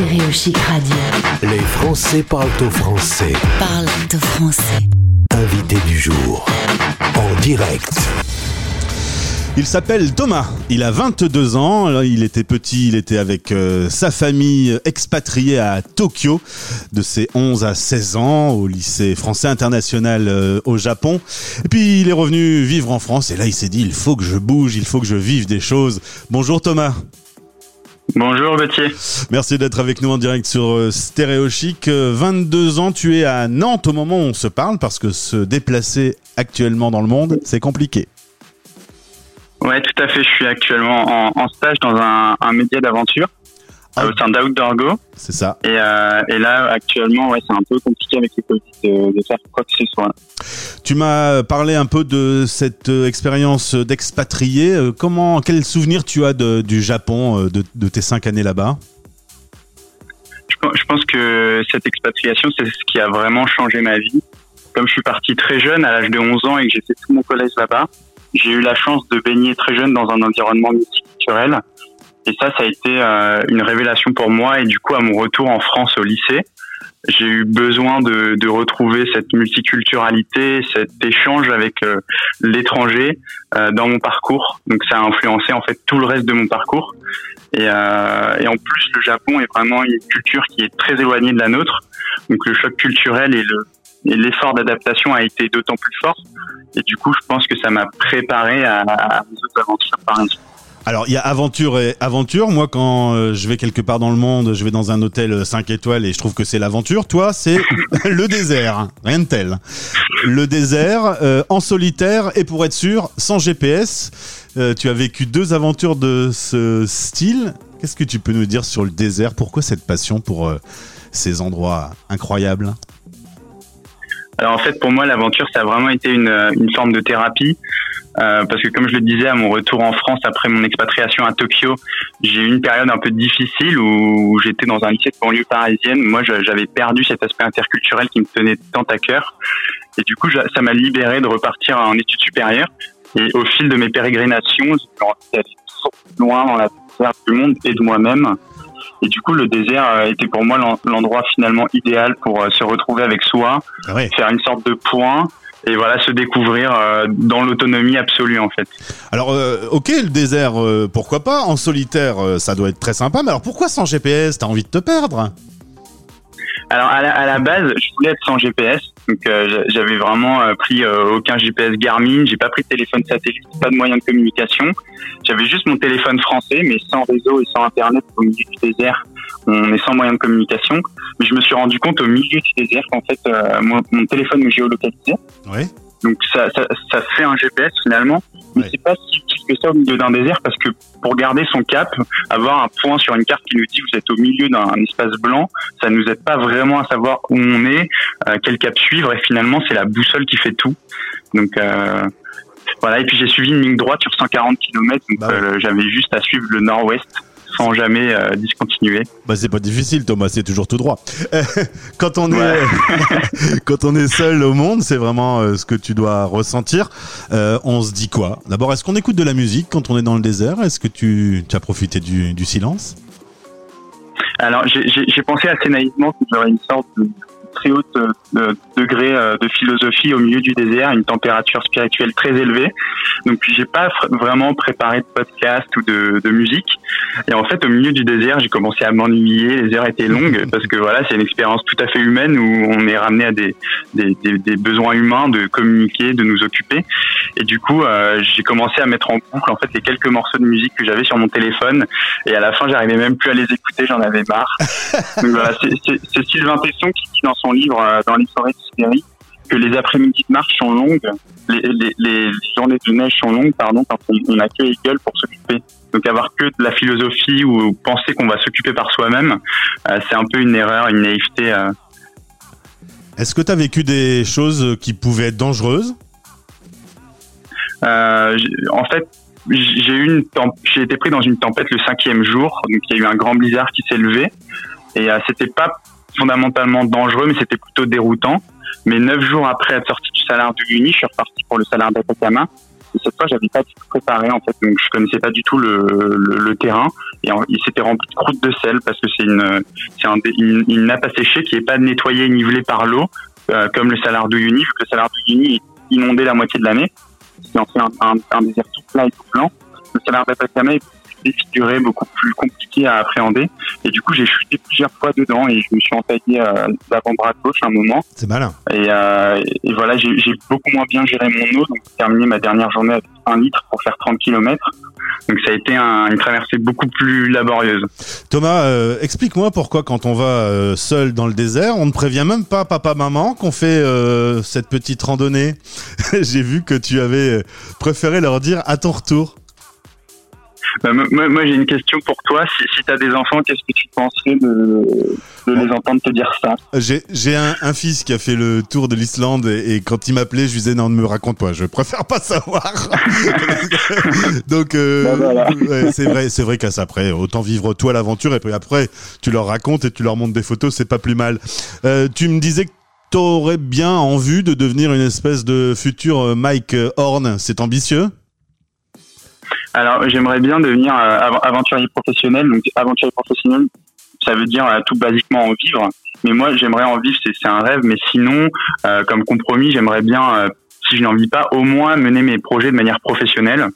Stéréo Chic Radio. Les Français parlent au français. Parle de français. Invité du jour. En direct. Il s'appelle Thomas, il a 22 ans, il était petit, il était avec euh, sa famille expatriée à Tokyo de ses 11 à 16 ans au lycée français international euh, au Japon. Et puis il est revenu vivre en France et là il s'est dit il faut que je bouge, il faut que je vive des choses. Bonjour Thomas. Bonjour Gauthier. Merci d'être avec nous en direct sur euh, Stéréo Chic. 22 ans, tu es à Nantes au moment où on se parle parce que se déplacer actuellement dans le monde, c'est compliqué. Ouais, tout à fait. Je suis actuellement en, en stage dans un, un média d'aventure. Au sein d'Outdoor Go. C'est ça. Et, euh, et là, actuellement, ouais, c'est un peu compliqué avec les Covid de, de faire quoi que ce soit. Tu m'as parlé un peu de cette euh, expérience d'expatrié. Euh, Comment, quel souvenir tu as de- du Japon, de, de tes cinq années là-bas? Je pense que cette expatriation, c'est ce qui a vraiment changé ma vie. Comme je suis parti très jeune, à l'âge de 11 ans, et que j'ai fait tout mon collège là-bas, j'ai eu la chance de baigner très jeune dans un environnement multiculturel. Et ça, ça a été euh, une révélation pour moi. Et du coup, à mon retour en France au lycée, j'ai eu besoin de, de retrouver cette multiculturalité, cet échange avec euh, l'étranger euh, dans mon parcours. Donc ça a influencé en fait tout le reste de mon parcours. Et, euh, et en plus, le Japon est vraiment une culture qui est très éloignée de la nôtre. Donc le choc culturel et le l'effort d'adaptation a été d'autant plus fort. Et du coup, je pense que ça m'a préparé à, à mes autres aventures par suite. Alors, il y a aventure et aventure. Moi, quand euh, je vais quelque part dans le monde, je vais dans un hôtel 5 étoiles et je trouve que c'est l'aventure. Toi, c'est le désert. Rien de tel. Le désert, euh, en solitaire et pour être sûr, sans GPS. Euh, tu as vécu deux aventures de ce style. Qu'est-ce que tu peux nous dire sur le désert? Pourquoi cette passion pour euh, ces endroits incroyables? Alors en fait, pour moi, l'aventure, ça a vraiment été une forme de thérapie. Euh, parce que comme je le disais, à mon retour en France après mon expatriation à Tokyo, j'ai eu une période un peu difficile où j'étais dans un lycée de banlieue parisienne. Moi, j'avais perdu cet aspect interculturel qui me tenait tant à cœur. Et du coup, ça m'a libéré de repartir en études supérieures. Et au fil de mes pérégrinations, j'ai loin dans la découverte du monde et de moi-même. Et du coup, le désert euh, était pour moi l'en- l'endroit finalement idéal pour euh, se retrouver avec soi, Ah faire une sorte de point et voilà se découvrir euh, dans l'autonomie absolue en fait. Alors, euh, ok, le désert, euh, pourquoi pas? En solitaire, ça doit être très sympa. Mais alors, pourquoi sans GPS T'as envie de te perdre? Alors à la, à la base, je voulais être sans GPS, donc euh, j'a- j'avais vraiment euh, pris euh, aucun GPS Garmin, j'ai pas pris de téléphone satellite, pas de moyen de communication. J'avais juste mon téléphone français, mais sans réseau et sans internet au milieu du désert. On est sans moyen de communication, mais je me suis rendu compte au milieu du désert qu'en fait euh, mon, mon téléphone me géolocalisait. Ouais. Donc ça, ça, ça fait un GPS finalement, mais c'est pas si utile que ça au milieu d'un désert parce que pour garder son cap, avoir un point sur une carte qui nous dit vous êtes au milieu d'un espace blanc, ça nous aide pas vraiment à savoir où on est, euh, quel cap suivre et finalement c'est la boussole qui fait tout. Donc euh, voilà et puis j'ai suivi une ligne droite sur 140 km donc Bah ouais. euh, j'avais juste à suivre le nord-ouest sans jamais euh, discontinuer. Bah c'est pas difficile Thomas, c'est toujours tout droit. Quand on est quand on est seul au monde, c'est vraiment euh, ce que tu dois ressentir. Euh, on se dit quoi? D'abord, est-ce qu'on écoute de la musique quand on est dans le désert? Est-ce que tu, tu as profité du, du silence? Alors, j'ai- pensé assez naïvement qu'il y aurait une sorte de très haut euh, de- degré euh, de philosophie au milieu du désert, une température spirituelle très élevée. Donc, j'ai pas vraiment préparé de podcast ou de, de musique. Et en fait, au milieu du désert, j'ai commencé à m'ennuyer. Les heures étaient longues parce que voilà, c'est une expérience tout à fait humaine où on est ramené à des, des, des, des besoins humains de communiquer, de nous occuper. Et du coup, euh, j'ai commencé à mettre en boucle en fait les quelques morceaux de musique que j'avais sur mon téléphone. Et à la fin, j'arrivais même plus à les écouter, j'en avais marre. Donc voilà, c'est- Sylvain Tesson qui dans son livre euh, Dans les forêts de Sibérie que les après-midi de marche sont longues, les, les, les journées de neige sont longues, pardon, quand on, on a que les gueules pour s'occuper. Donc avoir que de la philosophie ou penser qu'on va s'occuper par soi-même, euh, c'est un peu une erreur, une naïveté. euh. Est-ce que tu as vécu des choses qui pouvaient être dangereuses? Euh, en fait, eu j'ai été pris dans une tempête le cinquième jour, donc il y a eu un grand blizzard qui s'est levé et euh, c'était pas fondamentalement dangereux, mais c'était plutôt déroutant. Mais neuf jours après être sorti du salaire de je suis reparti pour le salaire d'Atacama cette fois, j'avais pas tout préparé en fait, donc je connaissais pas du tout le, terrain et il s'était rempli de croûte de sel parce que c'est une c'est un, une, une nappe à qui est pas nettoyée et nivelée par l'eau euh, comme le Salar d'Uyuni, vu que le Salar d'Uyuni est inondé la moitié de l'année. C'est en fait un, désert tout plat et tout blanc. Le Salar d'Atacama est défiguré, beaucoup plus compliqué à appréhender. Et du coup, j'ai chuté plusieurs fois dedans et je me suis entaillé euh, l'avant-bras gauche un moment. C'est malin. Et, euh, et voilà, j'ai beaucoup moins bien géré mon eau, donc j'ai terminé ma dernière journée avec un litre pour faire 30 km. Donc ça a été un- une traversée beaucoup plus laborieuse. Thomas, euh, explique-moi pourquoi quand on va euh, seul dans le désert, on ne prévient même pas papa, maman qu'on fait euh, cette petite randonnée. J'ai vu que tu avais préféré leur dire à ton retour. Bah, moi, j'ai une question pour toi. Si, si tu as des enfants, qu'est-ce que tu penserais de, de les entendre te dire ça? J'ai un, un fils qui a fait le tour de l'Islande et, et quand il m'appelait, je lui disais non, ne me raconte pas, je préfère pas savoir. Donc euh, Bah, voilà. ouais, c'est vrai, c'est vrai qu'à ça après, autant vivre toi l'aventure et puis après tu leur racontes et tu leur montres des photos, c'est pas plus mal. Euh, tu me disais que t'aurais bien en vue de devenir une espèce de futur euh, Mike Horn, c'est ambitieux? Alors, j'aimerais bien devenir euh, av- aventurier professionnel. Donc, aventurier professionnel, ça veut dire euh, tout basiquement en vivre. Mais moi, j'aimerais en vivre, c'est un rêve. Mais sinon, euh, comme compromis, j'aimerais bien, euh, si je n'en vis pas, au moins mener mes projets de manière professionnelle.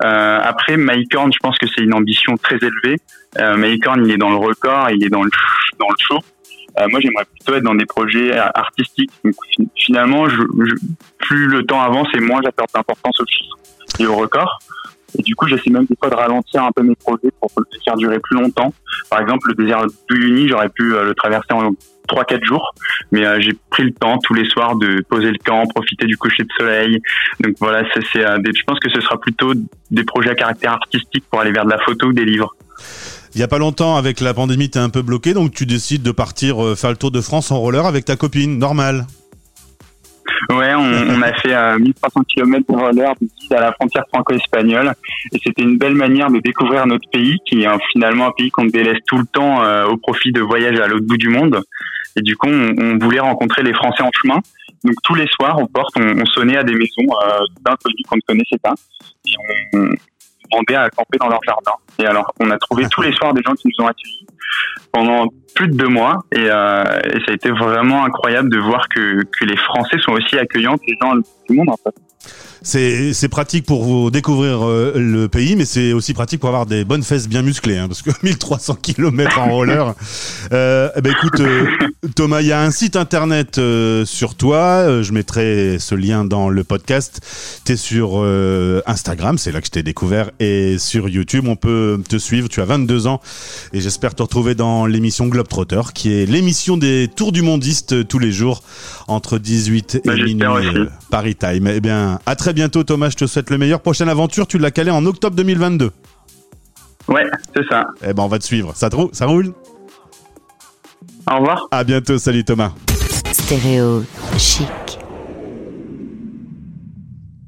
Après, Mycorn, je pense que c'est une ambition très élevée. Euh, Mycorn, il est dans le record, il est dans le, dans le show. Moi, j'aimerais plutôt être dans des projets artistiques. Donc, fi- finalement, je, je- plus le temps avance et moins j'apporte d'importance aux chiffres et au record. Et du coup, j'essaie même des fois de ralentir un peu mes projets pour les faire durer plus longtemps. Par exemple, le désert d'Uyuni, j'aurais pu euh, le traverser en 3-4 jours, mais euh, j'ai pris le temps tous les soirs de poser le camp, profiter du coucher de soleil. Donc voilà, euh, je pense que ce sera plutôt des projets à caractère artistique pour aller vers de la photo ou des livres. Il y a pas longtemps, avec la pandémie, t'es un peu bloqué, donc tu décides de partir faire le tour de France en roller avec ta copine, normal. Ouais, on, on a fait euh, 1300 km de roller à la frontière franco-espagnole et c'était une belle manière de découvrir notre pays qui est finalement un pays qu'on délaisse tout le temps euh, au profit de voyages à l'autre bout du monde. Et du coup, on, on voulait rencontrer les Français en chemin. Donc tous les soirs, aux portes, on, on sonnait à des maisons euh, d'inconnus qu'on ne connaissait pas et on, on demandait à camper dans leur jardin. Et alors, on a trouvé tous les soirs des gens qui nous ont accueillis pendant plus de deux mois et, euh, et ça a été vraiment incroyable de voir que, les Français sont aussi accueillants que les gens du monde en fait. C'est pratique pour vous découvrir euh, le pays, mais c'est aussi pratique pour avoir des bonnes fesses bien musclées, hein, parce que 1300 km en roller. Ben écoute, Thomas, il y a un site internet sur toi. je mettrai ce lien dans le podcast. T'es sur euh, Instagram, c'est là que je t'ai découvert, et sur YouTube, on peut te suivre. Tu as 22 ans, et j'espère te retrouver dans l'émission Globetrotter, qui est l'émission des tours du mondiste tous les jours entre 18 et Bah, minuit aussi. euh, Paris Time. Eh bien, à très bientôt, Thomas. Je te souhaite le meilleur. Prochaine aventure, tu l'as calé en octobre 2022. Ouais, c'est ça. Eh ben, on va te suivre. Ça, te roule ça roule? Au revoir. À bientôt. Salut, Thomas. Stéréo chic.